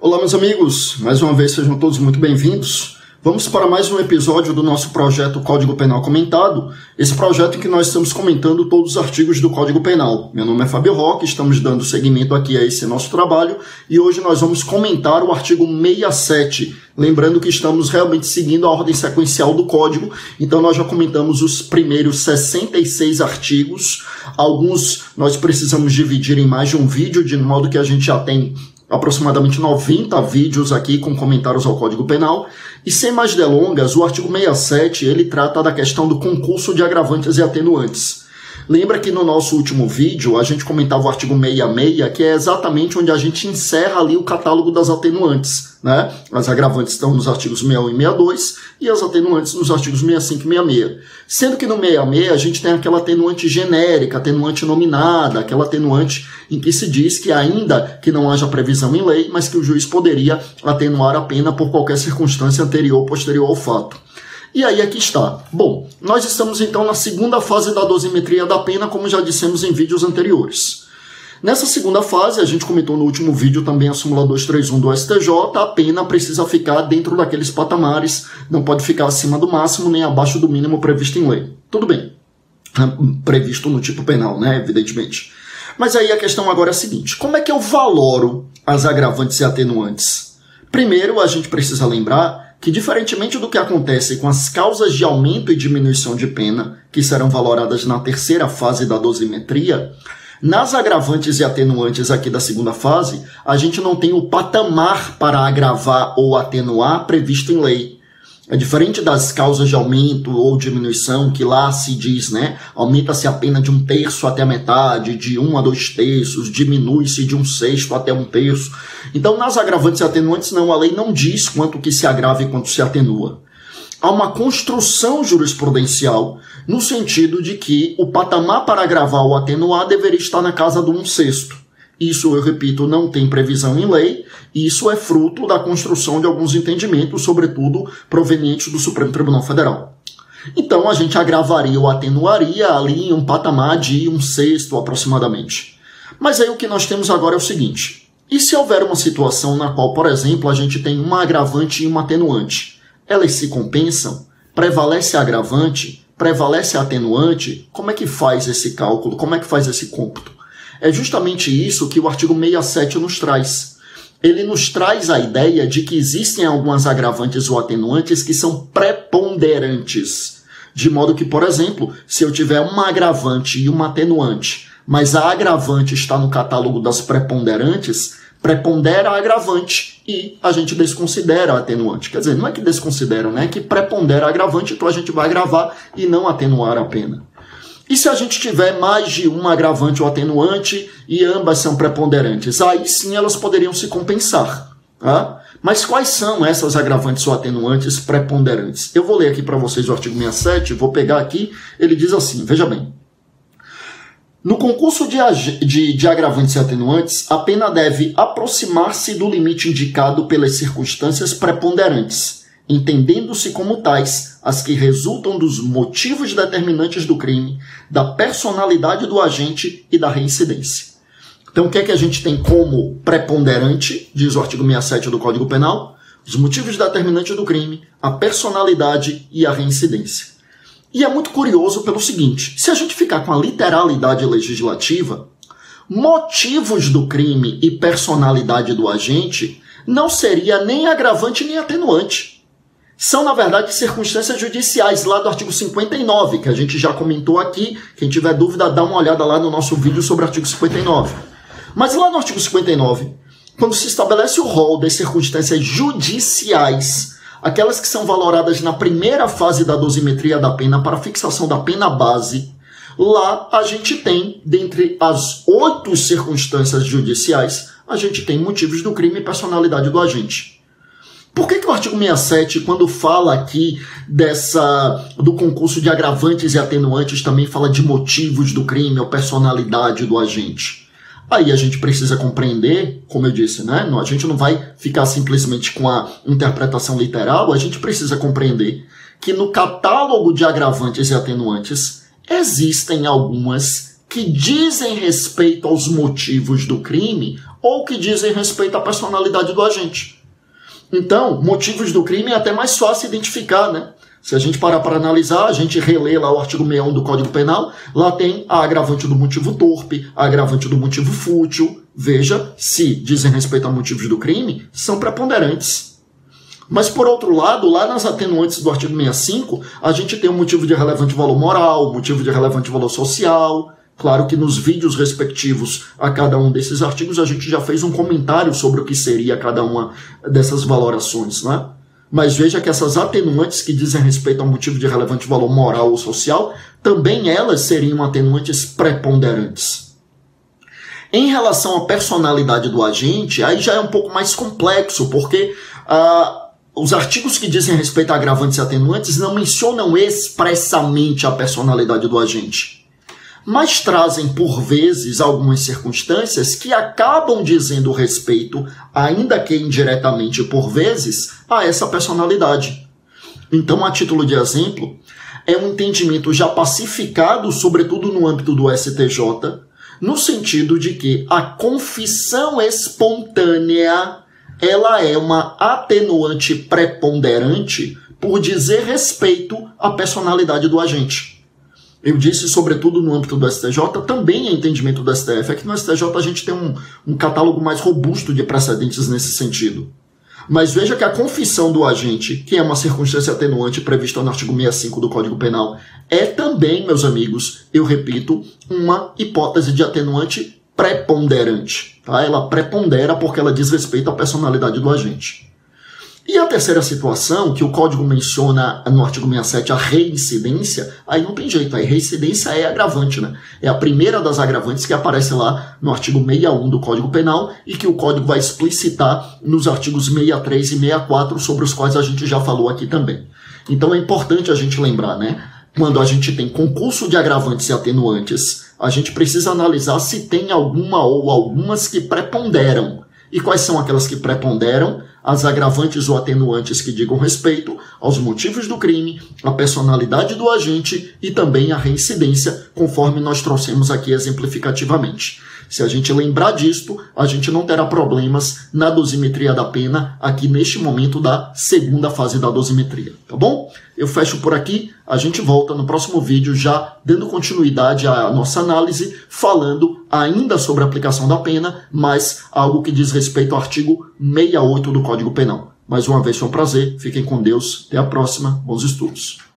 Olá, meus amigos, mais uma vez sejam todos muito bem-vindos. Vamos para mais um episódio do nosso projeto Código Penal Comentado, esse projeto em que nós estamos comentando todos os artigos do Código Penal. Meu nome é Fábio Roque, estamos dando seguimento aqui a esse nosso trabalho e hoje nós vamos comentar o artigo 67. Lembrando que estamos realmente seguindo a ordem sequencial do código, então nós já comentamos os primeiros 66 artigos. Alguns nós precisamos dividir em mais de um vídeo, de modo que a gente já tem aproximadamente 90 vídeos aqui com comentários ao Código Penal. E sem mais delongas, o artigo 67 ele trata da questão do concurso de agravantes e atenuantes. Lembra que no nosso último vídeo a gente comentava o artigo 66, que é exatamente onde a gente encerra ali o catálogo das atenuantes. Né? As agravantes estão nos artigos 61 e 62 e as atenuantes nos artigos 65 e 66. Sendo que no 66 a gente tem aquela atenuante genérica, atenuante nominada, aquela atenuante em que se diz que ainda que não haja previsão em lei, mas que o juiz poderia atenuar a pena por qualquer circunstância anterior ou posterior ao fato. E aí aqui está. Bom, nós estamos então na segunda fase da dosimetria da pena, como já dissemos em vídeos anteriores. Nessa segunda fase, a gente comentou no último vídeo também a súmula 231 do STJ, a pena precisa ficar dentro daqueles patamares, não pode ficar acima do máximo nem abaixo do mínimo previsto em lei. Tudo bem. Previsto no tipo penal, né? Evidentemente. Mas aí a questão agora é a seguinte: como é que eu valoro as agravantes e atenuantes? Primeiro, a gente precisa lembrar que, diferentemente do que acontece com as causas de aumento e diminuição de pena, que serão valoradas na terceira fase da dosimetria, nas agravantes e atenuantes aqui da segunda fase, a gente não tem o patamar para agravar ou atenuar previsto em lei. É diferente das causas de aumento ou diminuição, que lá se diz, né? Aumenta-se a pena de um terço até a metade, de um a dois terços, diminui-se de um sexto até um terço. Então, nas agravantes e atenuantes, não, a lei não diz quanto que se agrava e quanto se atenua. Há uma construção jurisprudencial no sentido de que o patamar para agravar ou atenuar deveria estar na casa do um sexto. Isso, eu repito, não tem previsão em lei, isso é fruto da construção de alguns entendimentos, sobretudo provenientes do Supremo Tribunal Federal. Então a gente agravaria ou atenuaria ali em um patamar de um sexto aproximadamente. Mas aí o que nós temos agora é o seguinte: e se houver uma situação na qual, por exemplo, a gente tem uma agravante e uma atenuante? Elas se compensam? Prevalece a agravante? Prevalece a atenuante? Como é que faz esse cálculo? Como é que faz esse cômputo? É justamente isso que o artigo 67 nos traz. Ele nos traz a ideia de que existem algumas agravantes ou atenuantes que são preponderantes. De modo que, por exemplo, se eu tiver uma agravante e uma atenuante, mas a agravante está no catálogo das preponderantes, prepondera a agravante e a gente desconsidera a atenuante. Quer dizer, não é que desconsidera, né? É que prepondera a agravante, então a gente vai agravar e não atenuar a pena. E se a gente tiver mais de um agravante ou atenuante e ambas são preponderantes? Aí sim elas poderiam se compensar. Tá? Mas quais são essas agravantes ou atenuantes preponderantes? Eu vou ler aqui para vocês o artigo 67, vou pegar aqui, ele diz assim, veja bem. No concurso de, de, de agravantes e atenuantes, a pena deve aproximar-se do limite indicado pelas circunstâncias preponderantes, entendendo-se como tais as que resultam dos motivos determinantes do crime, da personalidade do agente e da reincidência. Então, o que é que a gente tem como preponderante, diz o artigo 67 do Código Penal? Os motivos determinantes do crime, a personalidade e a reincidência. E é muito curioso pelo seguinte: se a gente ficar com a literalidade legislativa, motivos do crime e personalidade do agente não seria nem agravante nem atenuante são, na verdade, circunstâncias judiciais, lá do artigo 59, que a gente já comentou aqui. Quem tiver dúvida, dá uma olhada lá no nosso vídeo sobre o artigo 59. Mas lá no artigo 59, quando se estabelece o rol das circunstâncias judiciais, aquelas que são valoradas na primeira fase da dosimetria da pena para fixação da pena base, lá a gente tem, dentre as oito circunstâncias judiciais, a gente tem motivos do crime e personalidade do agente. Por que, que o artigo 67, quando fala aqui dessa do concurso de agravantes e atenuantes, também fala de motivos do crime ou personalidade do agente? Aí a gente precisa compreender, como eu disse, né? A gente não vai ficar simplesmente com a interpretação literal, a gente precisa compreender que no catálogo de agravantes e atenuantes existem algumas que dizem respeito aos motivos do crime ou que dizem respeito à personalidade do agente. Então, motivos do crime é até mais fácil identificar, né? Se a gente parar para analisar, a gente relê lá o artigo 61 do Código Penal, lá tem a agravante do motivo torpe, a agravante do motivo fútil. Veja se dizem respeito a motivos do crime, são preponderantes. Mas, por outro lado, lá nas atenuantes do artigo 65, a gente tem um motivo de relevante valor moral, motivo de relevante valor social. Claro que nos vídeos respectivos a cada um desses artigos a gente já fez um comentário sobre o que seria cada uma dessas valorações, não é? Mas veja que essas atenuantes que dizem respeito ao motivo de relevante valor moral ou social, também elas seriam atenuantes preponderantes. Em relação à personalidade do agente, aí já é um pouco mais complexo, porque ah, os artigos que dizem respeito a agravantes e atenuantes não mencionam expressamente a personalidade do agente mas trazem por vezes algumas circunstâncias que acabam dizendo respeito, ainda que indiretamente por vezes, a essa personalidade. Então, a título de exemplo, é um entendimento já pacificado, sobretudo no âmbito do STJ, no sentido de que a confissão espontânea ela é uma atenuante preponderante por dizer respeito à personalidade do agente. Eu disse, sobretudo no âmbito do STJ, também é entendimento do STF, é que no STJ a gente tem um, um catálogo mais robusto de precedentes nesse sentido. Mas veja que a confissão do agente, que é uma circunstância atenuante prevista no artigo 65 do Código Penal, é também, meus amigos, eu repito, uma hipótese de atenuante preponderante. Tá? Ela prepondera porque ela diz respeito à personalidade do agente. E a terceira situação, que o código menciona no artigo 67 a reincidência, aí não tem jeito, a reincidência é agravante, né? É a primeira das agravantes que aparece lá no artigo 61 do Código Penal e que o código vai explicitar nos artigos 63 e 64, sobre os quais a gente já falou aqui também. Então é importante a gente lembrar, né? Quando a gente tem concurso de agravantes e atenuantes, a gente precisa analisar se tem alguma ou algumas que preponderam. E quais são aquelas que preponderam? As agravantes ou atenuantes que digam respeito aos motivos do crime, a personalidade do agente e também a reincidência, conforme nós trouxemos aqui exemplificativamente. Se a gente lembrar disto, a gente não terá problemas na dosimetria da pena aqui neste momento da segunda fase da dosimetria, tá bom? Eu fecho por aqui, a gente volta no próximo vídeo já dando continuidade à nossa análise, falando ainda sobre a aplicação da pena, mas algo que diz respeito ao artigo 68 do Código Penal. Mais uma vez foi um prazer, fiquem com Deus, até a próxima, bons estudos.